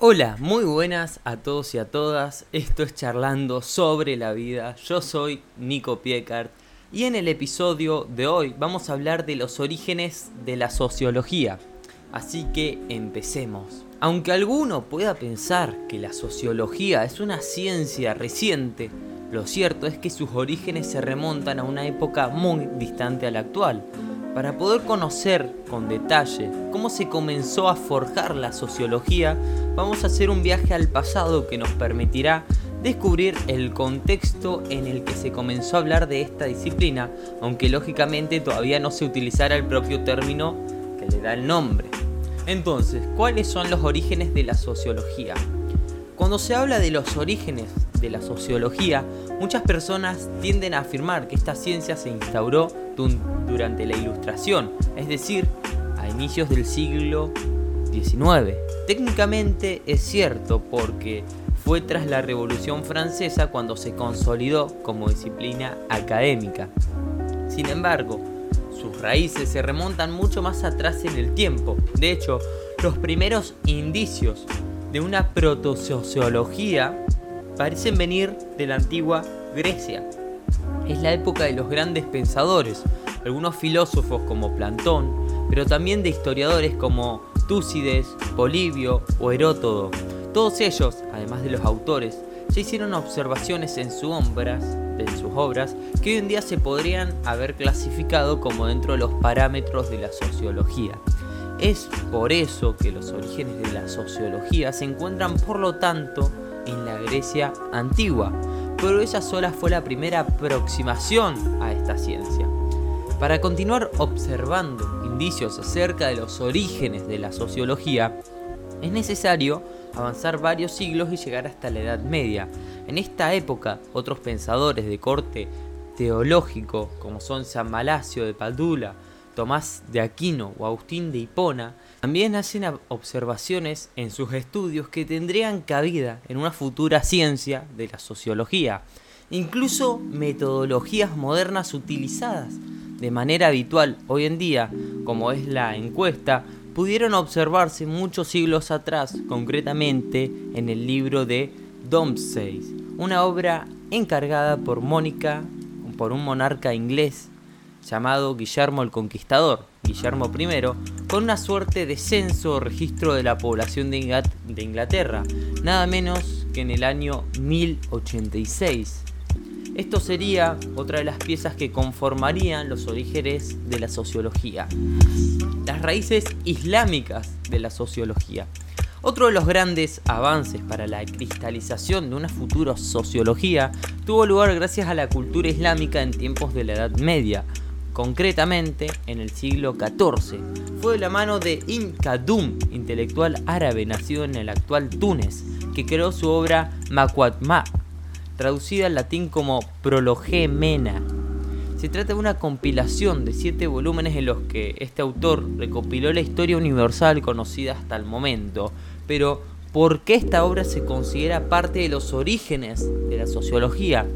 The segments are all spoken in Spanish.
Hola, muy buenas a todos y a todas. Esto es Charlando sobre la vida. Yo soy Nico Piecart y en el episodio de hoy vamos a hablar de los orígenes de la sociología. Así que empecemos. Aunque alguno pueda pensar que la sociología es una ciencia reciente, lo cierto es que sus orígenes se remontan a una época muy distante a la actual. Para poder conocer con detalle cómo se comenzó a forjar la sociología, vamos a hacer un viaje al pasado que nos permitirá descubrir el contexto en el que se comenzó a hablar de esta disciplina, aunque lógicamente todavía no se utilizara el propio término que le da el nombre. Entonces, ¿cuáles son los orígenes de la sociología? Cuando se habla de los orígenes de la sociología, muchas personas tienden a afirmar que esta ciencia se instauró durante la Ilustración, es decir, a inicios del siglo XIX. Técnicamente es cierto porque fue tras la Revolución Francesa cuando se consolidó como disciplina académica. Sin embargo, sus raíces se remontan mucho más atrás en el tiempo. De hecho, los primeros indicios de una protosociología parecen venir de la antigua Grecia. Es la época de los grandes pensadores, algunos filósofos como Platón, pero también de historiadores como Túcides, Polibio o Herótodo. Todos ellos, además de los autores, se hicieron observaciones en, sus obras, en sus obras que hoy en día se podrían haber clasificado como dentro de los parámetros de la sociología. Es por eso que los orígenes de la sociología se encuentran, por lo tanto, en la Grecia antigua, pero esa sola fue la primera aproximación a esta ciencia. Para continuar observando indicios acerca de los orígenes de la sociología, es necesario avanzar varios siglos y llegar hasta la Edad Media. En esta época, otros pensadores de corte teológico, como son San Malasio de Padula, Tomás de Aquino o Agustín de Hipona, también hacen observaciones en sus estudios que tendrían cabida en una futura ciencia de la sociología, incluso metodologías modernas utilizadas de manera habitual hoy en día, como es la encuesta, pudieron observarse muchos siglos atrás, concretamente en el libro de Domsday, una obra encargada por Mónica, por un monarca inglés llamado Guillermo el Conquistador, Guillermo I, con una suerte de censo o registro de la población de Inglaterra, nada menos que en el año 1086. Esto sería otra de las piezas que conformarían los orígenes de la sociología, las raíces islámicas de la sociología. Otro de los grandes avances para la cristalización de una futura sociología tuvo lugar gracias a la cultura islámica en tiempos de la Edad Media, concretamente en el siglo XIV. Fue de la mano de Khaldun, intelectual árabe nacido en el actual Túnez, que creó su obra Maqatma, traducida al latín como Mena. Se trata de una compilación de siete volúmenes en los que este autor recopiló la historia universal conocida hasta el momento. Pero, ¿por qué esta obra se considera parte de los orígenes de la sociología?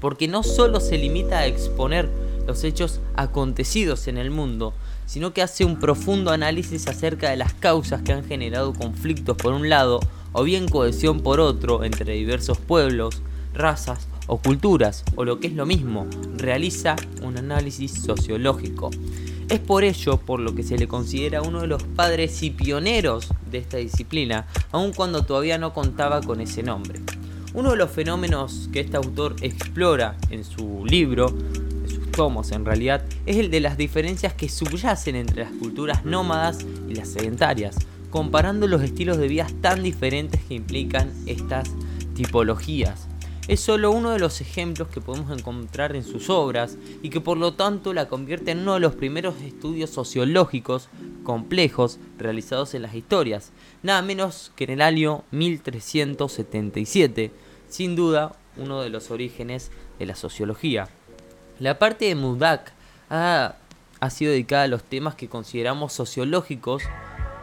Porque no solo se limita a exponer los hechos acontecidos en el mundo, sino que hace un profundo análisis acerca de las causas que han generado conflictos por un lado o bien cohesión por otro entre diversos pueblos, razas o culturas, o lo que es lo mismo, realiza un análisis sociológico. Es por ello por lo que se le considera uno de los padres y pioneros de esta disciplina, aun cuando todavía no contaba con ese nombre. Uno de los fenómenos que este autor explora en su libro en realidad, es el de las diferencias que subyacen entre las culturas nómadas y las sedentarias, comparando los estilos de vida tan diferentes que implican estas tipologías. Es solo uno de los ejemplos que podemos encontrar en sus obras y que por lo tanto la convierte en uno de los primeros estudios sociológicos complejos realizados en las historias, nada menos que en el año 1377, sin duda uno de los orígenes de la sociología. La parte de Mudak ha, sido dedicada a los temas que consideramos sociológicos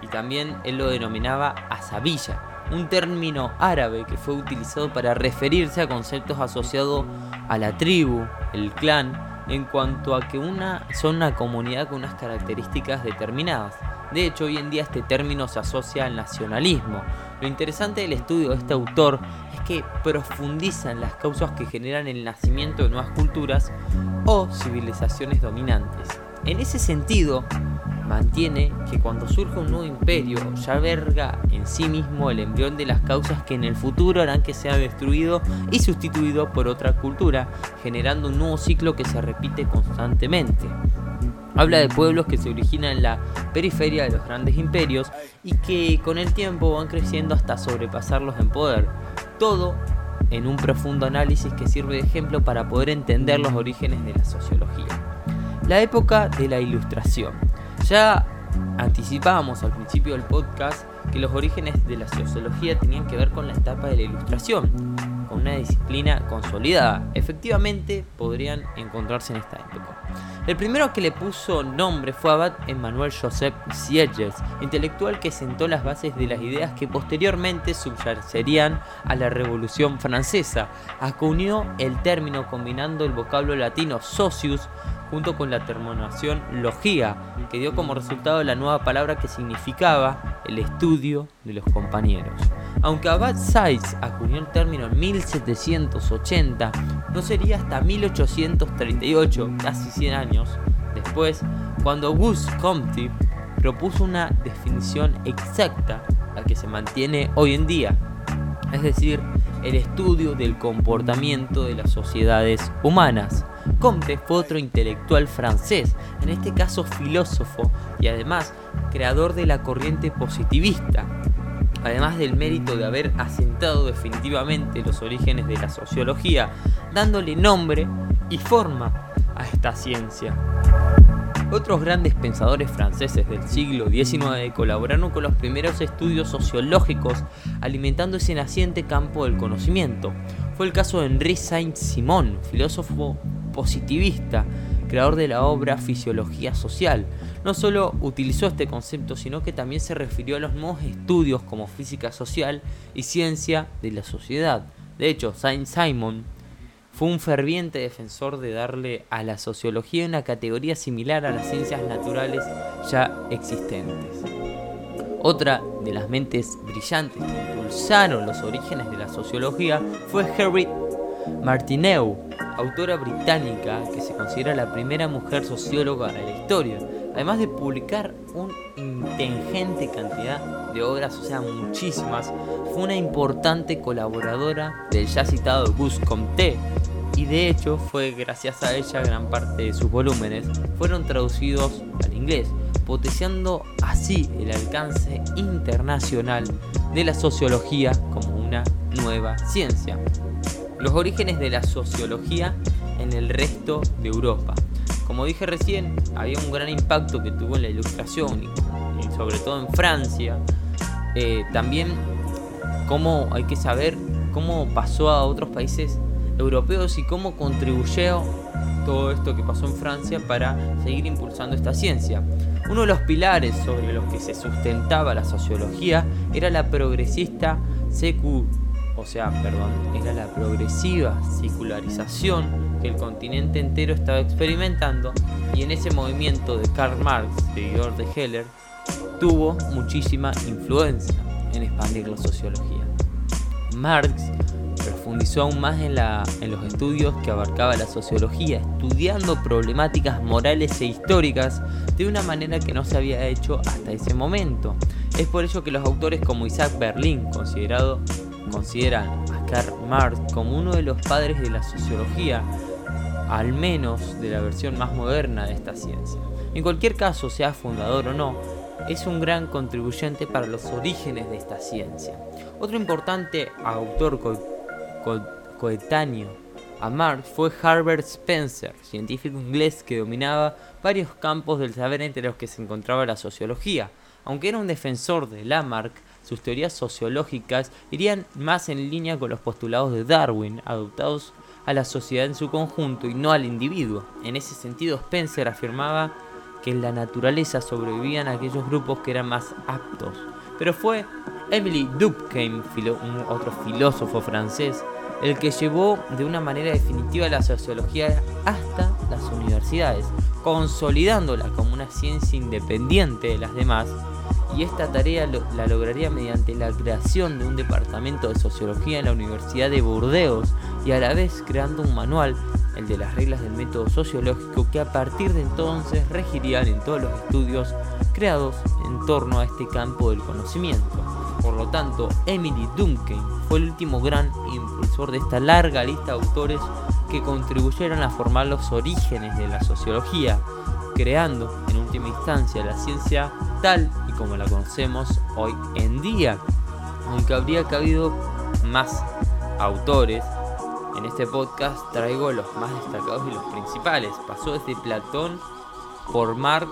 y también él lo denominaba asabilla, un término árabe que fue utilizado para referirse a conceptos asociados a la tribu, el clan, en cuanto a que una son una comunidad con unas características determinadas. De hecho, hoy en día este término se asocia al nacionalismo, Lo interesante del estudio de este autor es que profundiza en las causas que generan el nacimiento de nuevas culturas o civilizaciones dominantes. En ese sentido, mantiene que cuando surge un nuevo imperio ya verga en sí mismo el embrión de las causas que en el futuro harán que sea destruido y sustituido por otra cultura, generando un nuevo ciclo que se repite constantemente. Habla de pueblos que se originan en la periferia de los grandes imperios y que con el tiempo van creciendo hasta sobrepasarlos en poder. Todo en un profundo análisis que sirve de ejemplo para poder entender los orígenes de la sociología. La época de la ilustración. Ya anticipábamos al principio del podcast que los orígenes de la sociología tenían que ver con la etapa de la ilustración, con una disciplina consolidada. Efectivamente, podrían encontrarse en esta época. El primero que le puso nombre fue Abad Emmanuel Joseph Sieyes, intelectual que sentó las bases de las ideas que posteriormente subyacerían a la Revolución Francesa. Acuñó el término combinando el vocablo latino socius junto con la terminación logía, que dio como resultado la nueva palabra que significaba el estudio de los compañeros. Aunque Abad Sides acuñó el término en 1780, no sería hasta 1838, casi 100 años después, cuando Auguste Comte propuso una definición exacta, la que se mantiene hoy en día, es decir, el estudio del comportamiento de las sociedades humanas. Comte fue otro intelectual francés, en este caso filósofo y además creador de la corriente positivista, además del mérito de haber asentado definitivamente los orígenes de la sociología, dándole nombre y forma a esta ciencia. Otros grandes pensadores franceses del siglo XIX colaboraron con los primeros estudios sociológicos, alimentando ese naciente campo del conocimiento. Fue el caso de Henri Saint-Simon, filósofo positivista, creador de la obra Fisiología Social. No solo utilizó este concepto, sino que también se refirió a los nuevos estudios como física social y ciencia de la sociedad. De hecho, Saint-Simon fue un ferviente defensor de darle a la sociología una categoría similar a las ciencias naturales ya existentes. Otra de las mentes brillantes que impulsaron los orígenes de la sociología fue Harriet Martineau, autora británica que se considera la primera mujer socióloga de la historia, además de publicar una ingente cantidad de obras, o sea, muchísimas, fue una importante colaboradora del ya citado Auguste Comte, y de hecho fue gracias a ella gran parte de sus volúmenes fueron traducidos al inglés, potenciando así el alcance internacional de la sociología como una nueva ciencia. Los orígenes de la sociología en el resto de Europa. Como dije recién, había un gran impacto que tuvo en la ilustración sobre todo en Francia. Eh, también cómo hay que saber cómo pasó a otros países europeos y cómo contribuyó todo esto que pasó en Francia para seguir impulsando esta ciencia. Uno de los pilares sobre los que se sustentaba la sociología era la progresista secu, o sea, perdón, era la progresiva secularización que el continente entero estaba experimentando y en ese movimiento de Karl Marx, seguidor de Heller, tuvo muchísima influencia en expandir la sociología. Marx profundizó aún más en, la, en los estudios que abarcaba la sociología, estudiando problemáticas morales e históricas de una manera que no se había hecho hasta ese momento. Es por ello que los autores como Isaac Berlin, considerado, consideran a Karl Marx como uno de los padres de la sociología, al menos de la versión más moderna de esta ciencia. En cualquier caso, sea fundador o no, es un gran contribuyente para los orígenes de esta ciencia. Otro importante autor coetáneo a Marx fue Herbert Spencer, científico inglés que dominaba varios campos del saber entre los que se encontraba la sociología. Aunque era un defensor de Lamarck, sus teorías sociológicas irían más en línea con los postulados de Darwin, adoptados a la sociedad en su conjunto y no al individuo. En ese sentido, Spencer afirmaba que en la naturaleza sobrevivían aquellos grupos que eran más aptos. Pero fue Emily Durkheim, otro filósofo francés, el que llevó de una manera definitiva la sociología hasta las universidades, consolidándola como una ciencia independiente de las demás y esta tarea la lograría mediante la creación de un departamento de sociología en la Universidad de Burdeos y a la vez creando un manual, el de las reglas del método sociológico, que a partir de entonces regirían en todos los estudios creados en torno a este campo del conocimiento. Por lo tanto, Emily Duncan fue el último gran impulsor de esta larga lista de autores que contribuyeron a formar los orígenes de la sociología, creando en última instancia la ciencia tal y como la conocemos hoy en día. Aunque habría cabido más autores, en este podcast traigo los más destacados y los principales. Pasó desde Platón por Marx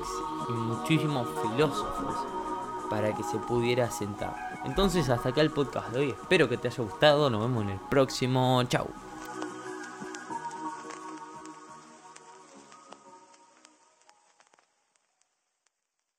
y muchísimos filósofos para que se pudiera sentar. Entonces hasta acá el podcast de hoy. Espero que te haya gustado. Nos vemos en el próximo. Chau.